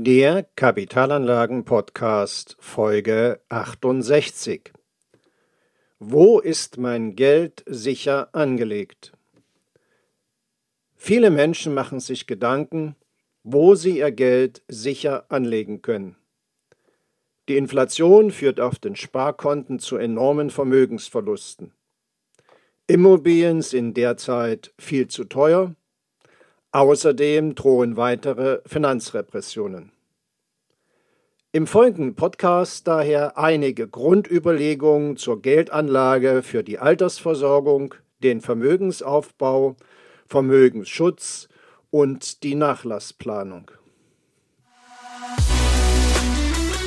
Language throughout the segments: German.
Der Kapitalanlagen-Podcast Folge 68. Wo ist mein Geld sicher angelegt? Viele Menschen machen sich Gedanken, wo sie ihr Geld sicher anlegen können. Die Inflation führt auf den Sparkonten zu enormen Vermögensverlusten. Immobilien sind derzeit viel zu teuer Außerdem drohen weitere Finanzrepressionen. Im folgenden Podcast daher einige Grundüberlegungen zur Geldanlage für die Altersversorgung, den Vermögensaufbau, Vermögensschutz und die Nachlassplanung.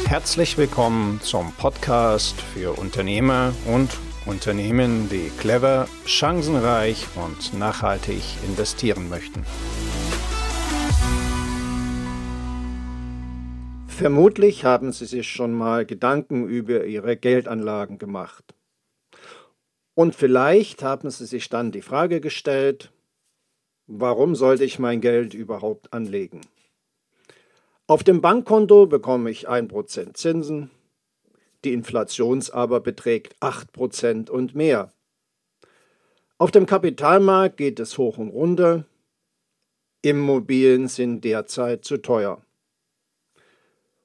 Herzlich willkommen zum Podcast für Unternehmer und Unternehmen, die clever, chancenreich und nachhaltig investieren möchten. Vermutlich haben Sie sich schon mal Gedanken über Ihre Geldanlagen gemacht. Und vielleicht haben Sie sich dann die Frage gestellt, warum sollte ich mein Geld überhaupt anlegen? Auf dem Bankkonto bekomme ich 1% Zinsen, die Inflation aber beträgt 8% und mehr. Auf dem Kapitalmarkt geht es hoch und runter. Immobilien sind derzeit zu teuer.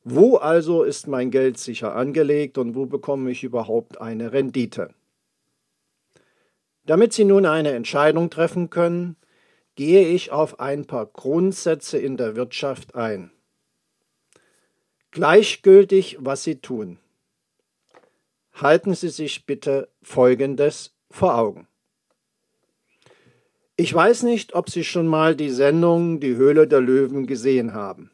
Wo also ist mein Geld sicher angelegt und wo bekomme ich überhaupt eine Rendite? Damit Sie nun eine Entscheidung treffen können, gehe ich auf ein paar Grundsätze in der Wirtschaft ein. Gleichgültig, was Sie tun halten Sie sich bitte Folgendes vor Augen. Ich weiß nicht, ob Sie schon mal die Sendung Die Höhle der Löwen gesehen haben.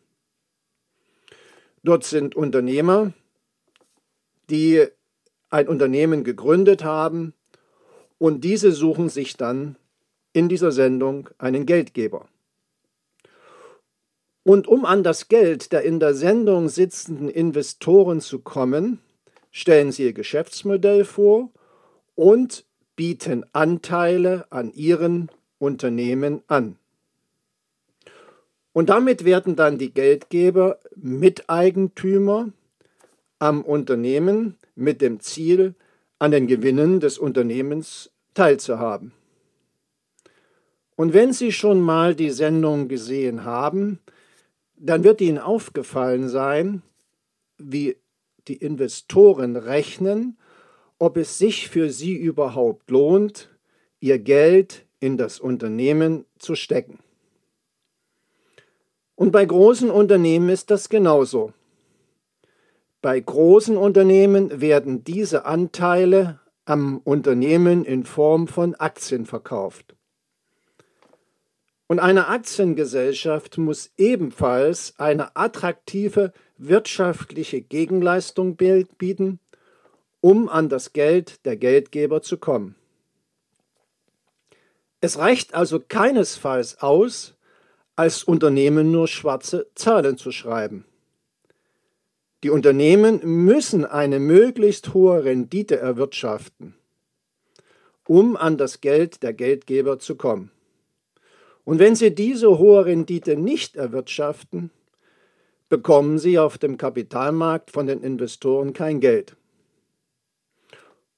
Dort sind Unternehmer, die ein Unternehmen gegründet haben und diese suchen sich dann in dieser Sendung einen Geldgeber. Und um an das Geld der in der Sendung sitzenden Investoren zu kommen, stellen sie ihr Geschäftsmodell vor und bieten Anteile an ihren Unternehmen an. Und damit werden dann die Geldgeber Miteigentümer am Unternehmen mit dem Ziel, an den Gewinnen des Unternehmens teilzuhaben. Und wenn Sie schon mal die Sendung gesehen haben, dann wird Ihnen aufgefallen sein, wie die Investoren rechnen, ob es sich für sie überhaupt lohnt, ihr Geld in das Unternehmen zu stecken. Und bei großen Unternehmen ist das genauso. Bei großen Unternehmen werden diese Anteile am Unternehmen in Form von Aktien verkauft. Und eine Aktiengesellschaft muss ebenfalls eine attraktive wirtschaftliche Gegenleistung bieten, um an das Geld der Geldgeber zu kommen. Es reicht also keinesfalls aus, als Unternehmen nur schwarze Zahlen zu schreiben. Die Unternehmen müssen eine möglichst hohe Rendite erwirtschaften, um an das Geld der Geldgeber zu kommen. Und wenn sie diese hohe Rendite nicht erwirtschaften, bekommen sie auf dem Kapitalmarkt von den Investoren kein Geld.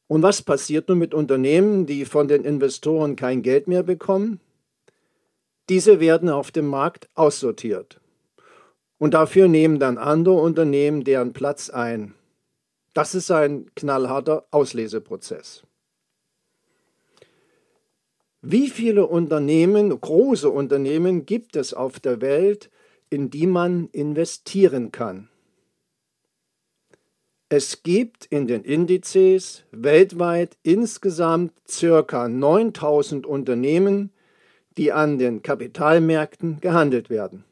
Und was passiert nun mit Unternehmen, die von den Investoren kein Geld mehr bekommen? Diese werden auf dem Markt aussortiert. Und dafür nehmen dann andere Unternehmen deren Platz ein. Das ist ein knallharter Ausleseprozess. Wie viele Unternehmen, große Unternehmen gibt es auf der Welt, in die man investieren kann? Es gibt in den Indizes weltweit insgesamt ca. 9000 Unternehmen, die an den Kapitalmärkten gehandelt werden.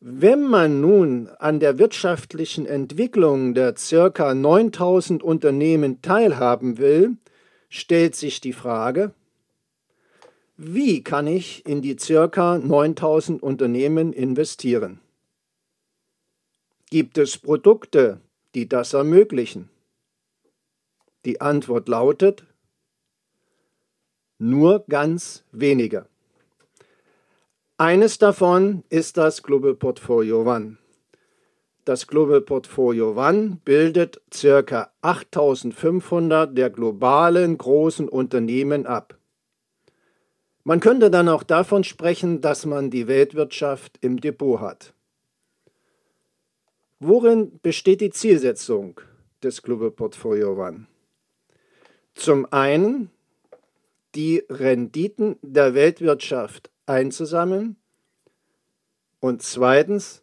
Wenn man nun an der wirtschaftlichen Entwicklung der ca. 9000 Unternehmen teilhaben will, stellt sich die Frage, wie kann ich in die circa 9000 Unternehmen investieren? Gibt es Produkte, die das ermöglichen? Die Antwort lautet, nur ganz wenige. Eines davon ist das Global Portfolio One. Das Global Portfolio One bildet ca. 8500 der globalen großen Unternehmen ab. Man könnte dann auch davon sprechen, dass man die Weltwirtschaft im Depot hat. Worin besteht die Zielsetzung des Global Portfolio One? Zum einen die Renditen der Weltwirtschaft einzusammeln und zweitens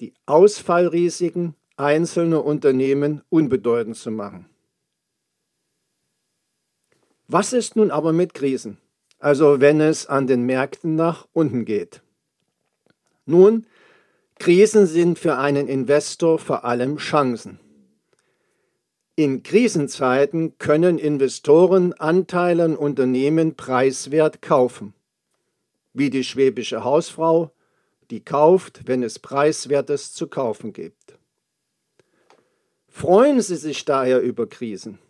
die Ausfallrisiken einzelner Unternehmen unbedeutend zu machen. Was ist nun aber mit Krisen? Also wenn es an den Märkten nach unten geht. Nun, Krisen sind für einen Investor vor allem Chancen. In Krisenzeiten können Investoren Anteile an Unternehmen preiswert kaufen, wie die schwäbische Hausfrau, die kauft, wenn es preiswertes zu kaufen gibt. Freuen Sie sich daher über Krisen,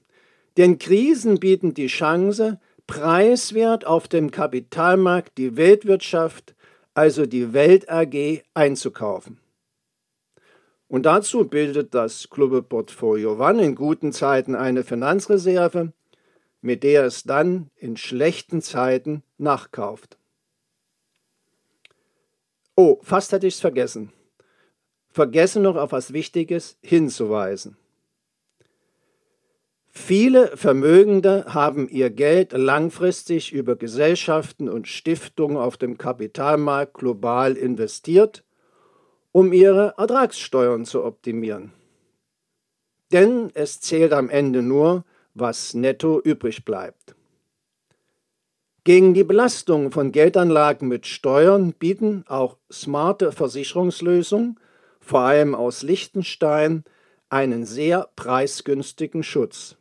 denn Krisen bieten die Chance, preiswert auf dem Kapitalmarkt die Weltwirtschaft, also die Welt AG, einzukaufen. Und dazu bildet das Global Portfolio One in guten Zeiten eine Finanzreserve, mit der es dann in schlechten Zeiten nachkauft. Oh, fast hätte ich es vergessen. Vergessen noch auf was Wichtiges hinzuweisen. Viele Vermögende haben ihr Geld langfristig über Gesellschaften und Stiftungen auf dem Kapitalmarkt global investiert um ihre Ertragssteuern zu optimieren. Denn es zählt am Ende nur, was netto übrig bleibt. Gegen die Belastung von Geldanlagen mit Steuern bieten auch smarte Versicherungslösungen, vor allem aus Liechtenstein, einen sehr preisgünstigen Schutz.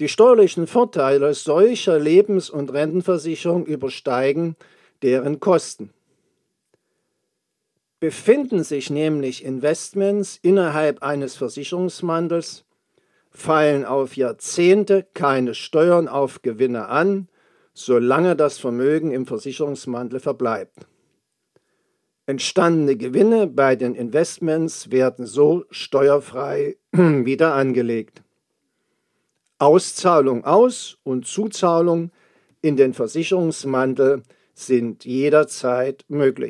Die steuerlichen Vorteile solcher Lebens- und Rentenversicherung übersteigen deren Kosten. Befinden sich nämlich Investments innerhalb eines Versicherungsmantels, fallen auf Jahrzehnte keine Steuern auf Gewinne an, solange das Vermögen im Versicherungsmantel verbleibt. Entstandene Gewinne bei den Investments werden so steuerfrei wieder angelegt. Auszahlung aus und Zuzahlung in den Versicherungsmantel sind jederzeit möglich.